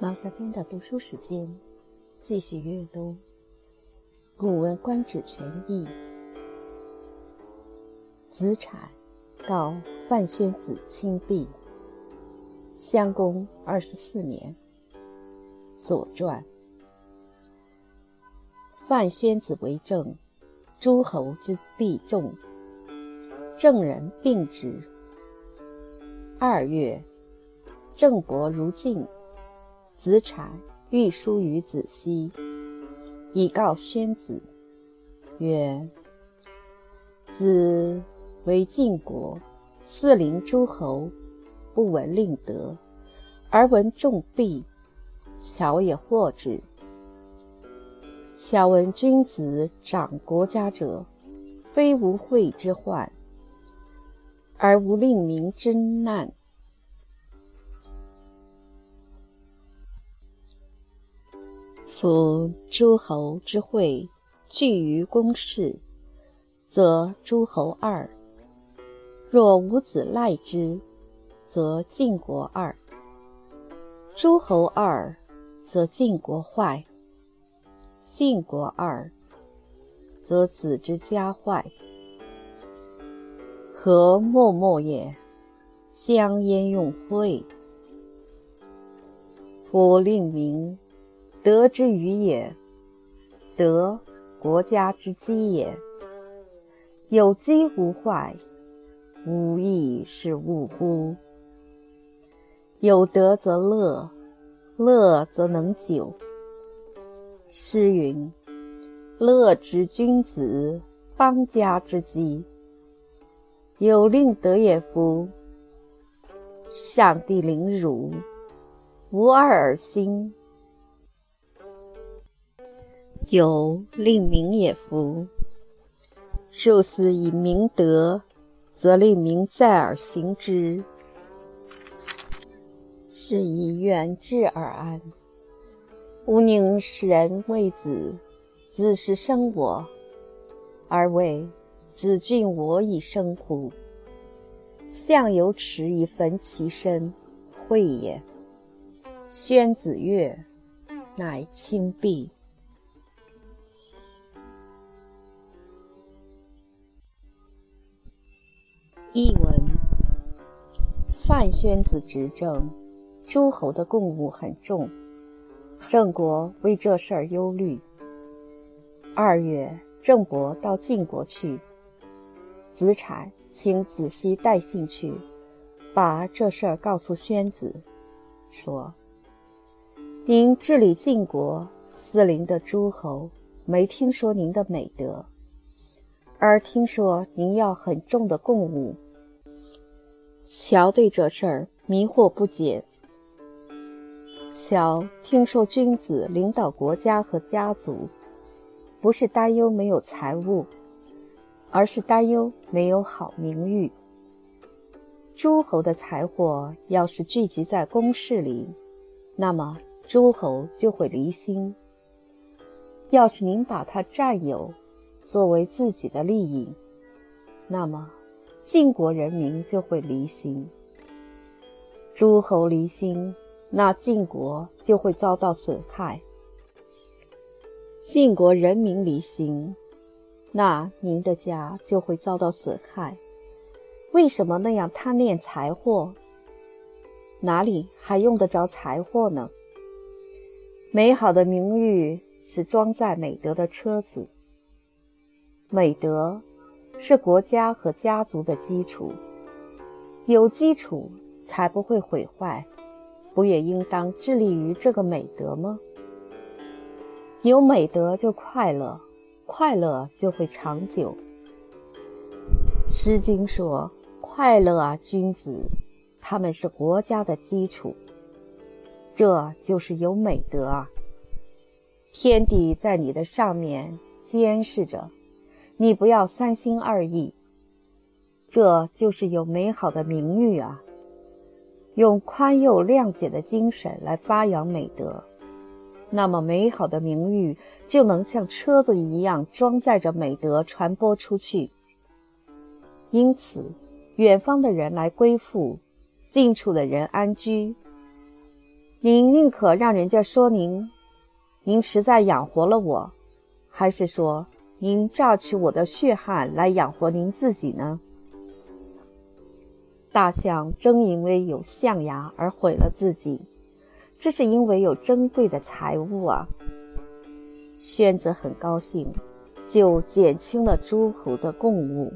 毛小娟的读书时间，继续阅读《古文观止全译》。子产告范宣子亲毕。襄公二十四年，《左传》。范宣子为政，诸侯之必众。郑人并之。二月，郑伯如晋。子产欲书于子西，以告宣子，曰：“子为晋国四邻诸侯，不闻令德，而闻众弊，巧也惑之。巧闻君子长国家者，非无惠之患，而无令民之难。”夫诸侯之会聚于公室，则诸侯二；若无子赖之，则晋国二；诸侯二，则晋国坏；晋国二，则子之家坏。何默默也？将焉用惠？夫令民。德之与也，德国家之基也。有基无坏，无益是物乎？有德则乐，乐则能久。诗云：“乐之君子，邦家之基。”有令德也夫？上帝凌辱，无二而心。有令民也夫？受斯以明德，则令民在而行之，是以远志而安。吾宁使人为子，子是生我，而为子敬我以生乎？相由耻以焚其身，惠也。宣子曰：“乃亲辟。”译文：范宣子执政，诸侯的贡物很重，郑国为这事儿忧虑。二月，郑伯到晋国去，子产请子西带信去，把这事儿告诉宣子，说：“您治理晋国四邻的诸侯，没听说您的美德，而听说您要很重的贡物。”乔对这事儿迷惑不解。乔听说君子领导国家和家族，不是担忧没有财物，而是担忧没有好名誉。诸侯的财货要是聚集在宫室里，那么诸侯就会离心；要是您把它占有，作为自己的利益，那么。晋国人民就会离心，诸侯离心，那晋国就会遭到损害；晋国人民离心，那您的家就会遭到损害。为什么那样贪恋财货？哪里还用得着财货呢？美好的名誉是装载美德的车子，美德。是国家和家族的基础，有基础才不会毁坏，不也应当致力于这个美德吗？有美德就快乐，快乐就会长久。《诗经》说：“快乐啊，君子，他们是国家的基础。”这就是有美德啊！天地在你的上面监视着。你不要三心二意，这就是有美好的名誉啊！用宽宥谅解的精神来发扬美德，那么美好的名誉就能像车子一样装载着美德传播出去。因此，远方的人来归附，近处的人安居。您宁可让人家说您，您实在养活了我，还是说您榨取我的血汗来养活您自己呢？大象正因为有象牙而毁了自己，这是因为有珍贵的财物啊。宣子很高兴，就减轻了诸侯的贡物，